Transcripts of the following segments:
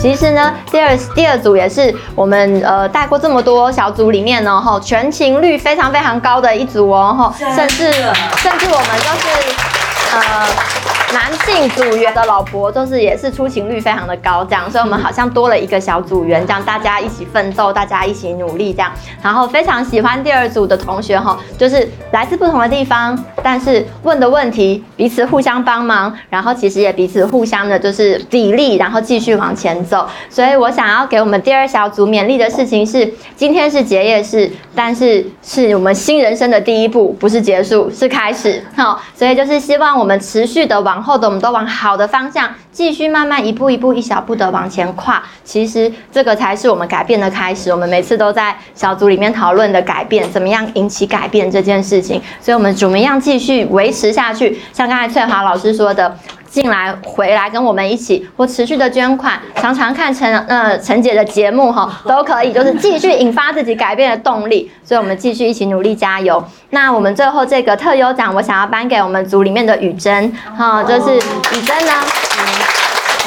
其实呢，第二第二组也是我们呃带过这么多小组里面呢，哈，全勤率非常非常高的一组哦，哈，甚至甚至我们就是呃。男性组员的老婆都是也是出勤率非常的高，这样，所以我们好像多了一个小组员，这样大家一起奋斗，大家一起努力这样。然后非常喜欢第二组的同学哈，就是来自不同的地方，但是问的问题彼此互相帮忙，然后其实也彼此互相的就是砥砺，然后继续往前走。所以我想要给我们第二小组勉励的事情是，今天是结业式，但是是我们新人生的第一步，不是结束，是开始。好，所以就是希望我们持续的往。往后的我们都往好的方向继续慢慢一步一步一小步的往前跨，其实这个才是我们改变的开始。我们每次都在小组里面讨论的改变，怎么样引起改变这件事情，所以我们怎么样继续维持下去？像刚才翠华老师说的。进来回来跟我们一起，或持续的捐款，常常看陈呃陈姐的节目哈，都可以，就是继续引发自己改变的动力。所以，我们继续一起努力加油。那我们最后这个特优奖，我想要颁给我们组里面的雨珍哈，就是雨珍呢。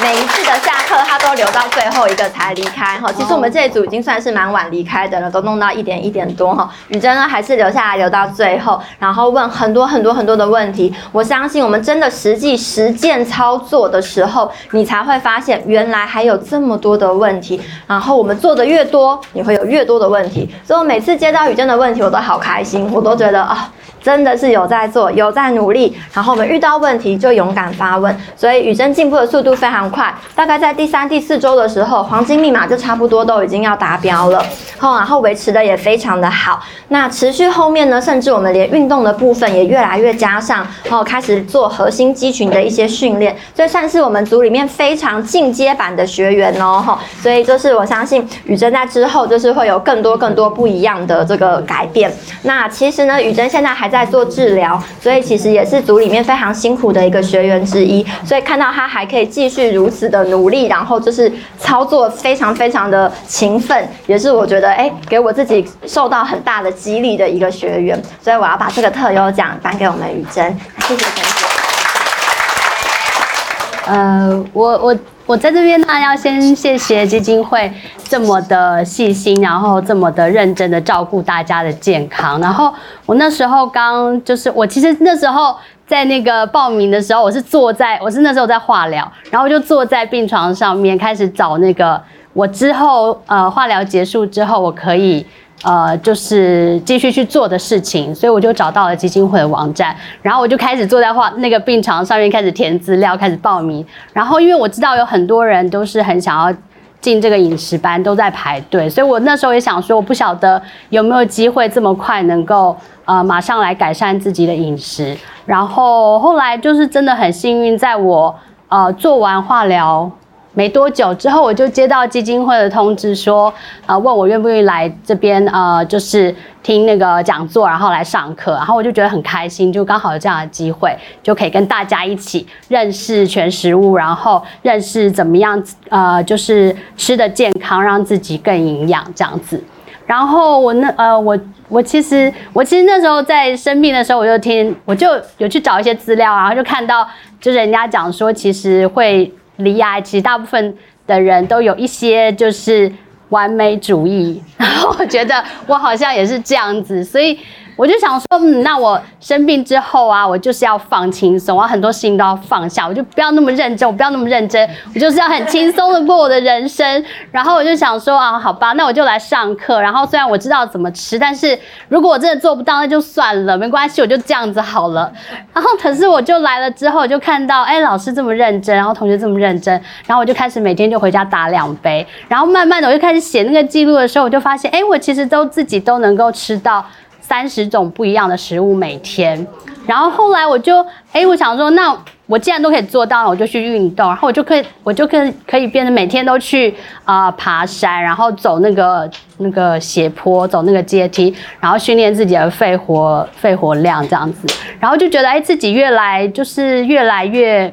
每一次的下课，他都留到最后一个才离开哈。其实我们这一组已经算是蛮晚离开的了，都弄到一点一点多哈。雨珍呢还是留下来留到最后，然后问很多很多很多的问题。我相信我们真的实际实践操作的时候，你才会发现原来还有这么多的问题。然后我们做的越多，你会有越多的问题。所以我每次接到雨珍的问题，我都好开心，我都觉得啊。真的是有在做，有在努力，然后我们遇到问题就勇敢发问，所以雨珍进步的速度非常快。大概在第三、第四周的时候，黄金密码就差不多都已经要达标了，后然后维持的也非常的好。那持续后面呢，甚至我们连运动的部分也越来越加上，然后开始做核心肌群的一些训练，这算是我们组里面非常进阶版的学员哦，哈。所以就是我相信雨珍在之后就是会有更多更多不一样的这个改变。那其实呢，雨珍现在还。在做治疗，所以其实也是组里面非常辛苦的一个学员之一。所以看到他还可以继续如此的努力，然后就是操作非常非常的勤奋，也是我觉得哎，给我自己受到很大的激励的一个学员。所以我要把这个特优奖颁给我们雨珍，谢谢。呃，我我。我在这边呢，要先谢谢基金会这么的细心，然后这么的认真的照顾大家的健康。然后我那时候刚就是我其实那时候在那个报名的时候，我是坐在我是那时候在化疗，然后就坐在病床上面开始找那个我之后呃化疗结束之后我可以。呃，就是继续去做的事情，所以我就找到了基金会的网站，然后我就开始坐在话那个病床上面，开始填资料，开始报名。然后因为我知道有很多人都是很想要进这个饮食班，都在排队，所以我那时候也想说，我不晓得有没有机会这么快能够呃马上来改善自己的饮食。然后后来就是真的很幸运，在我呃做完化疗。没多久之后，我就接到基金会的通知，说，呃，问我愿不愿意来这边，呃，就是听那个讲座，然后来上课，然后我就觉得很开心，就刚好有这样的机会，就可以跟大家一起认识全食物，然后认识怎么样，呃，就是吃的健康，让自己更营养这样子。然后我那，呃，我我其实我其实那时候在生病的时候，我就听，我就有去找一些资料，然后就看到，就是人家讲说，其实会。离癌其实大部分的人都有一些就是完美主义，然后我觉得我好像也是这样子，所以。我就想说，嗯，那我生病之后啊，我就是要放轻松，我很多事情都要放下，我就不要那么认真，我不要那么认真，我就是要很轻松的过我的人生。然后我就想说啊，好吧，那我就来上课。然后虽然我知道怎么吃，但是如果我真的做不到，那就算了，没关系，我就这样子好了。然后可是我就来了之后，就看到哎，老师这么认真，然后同学这么认真，然后我就开始每天就回家打两杯。然后慢慢的，我就开始写那个记录的时候，我就发现，哎，我其实都自己都能够吃到。三十种不一样的食物每天，然后后来我就哎，我想说，那我既然都可以做到了，我就去运动，然后我就可以，我就可以可以变成每天都去啊爬山，然后走那个那个斜坡，走那个阶梯，然后训练自己的肺活肺活量这样子，然后就觉得哎，自己越来就是越来越，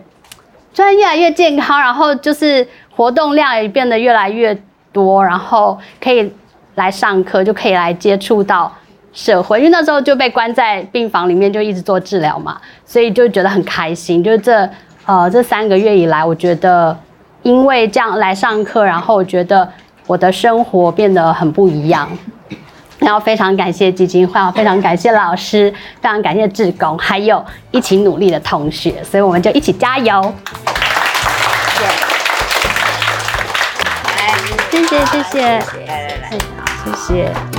虽然越来越健康，然后就是活动量也变得越来越多，然后可以来上课，就可以来接触到。社会，因为那时候就被关在病房里面，就一直做治疗嘛，所以就觉得很开心。就是这呃这三个月以来，我觉得因为这样来上课，然后我觉得我的生活变得很不一样。然后非常感谢基金会，非常感谢老师，非常感谢志工，还有一起努力的同学，所以我们就一起加油。谢谢谢谢，来来来，谢谢。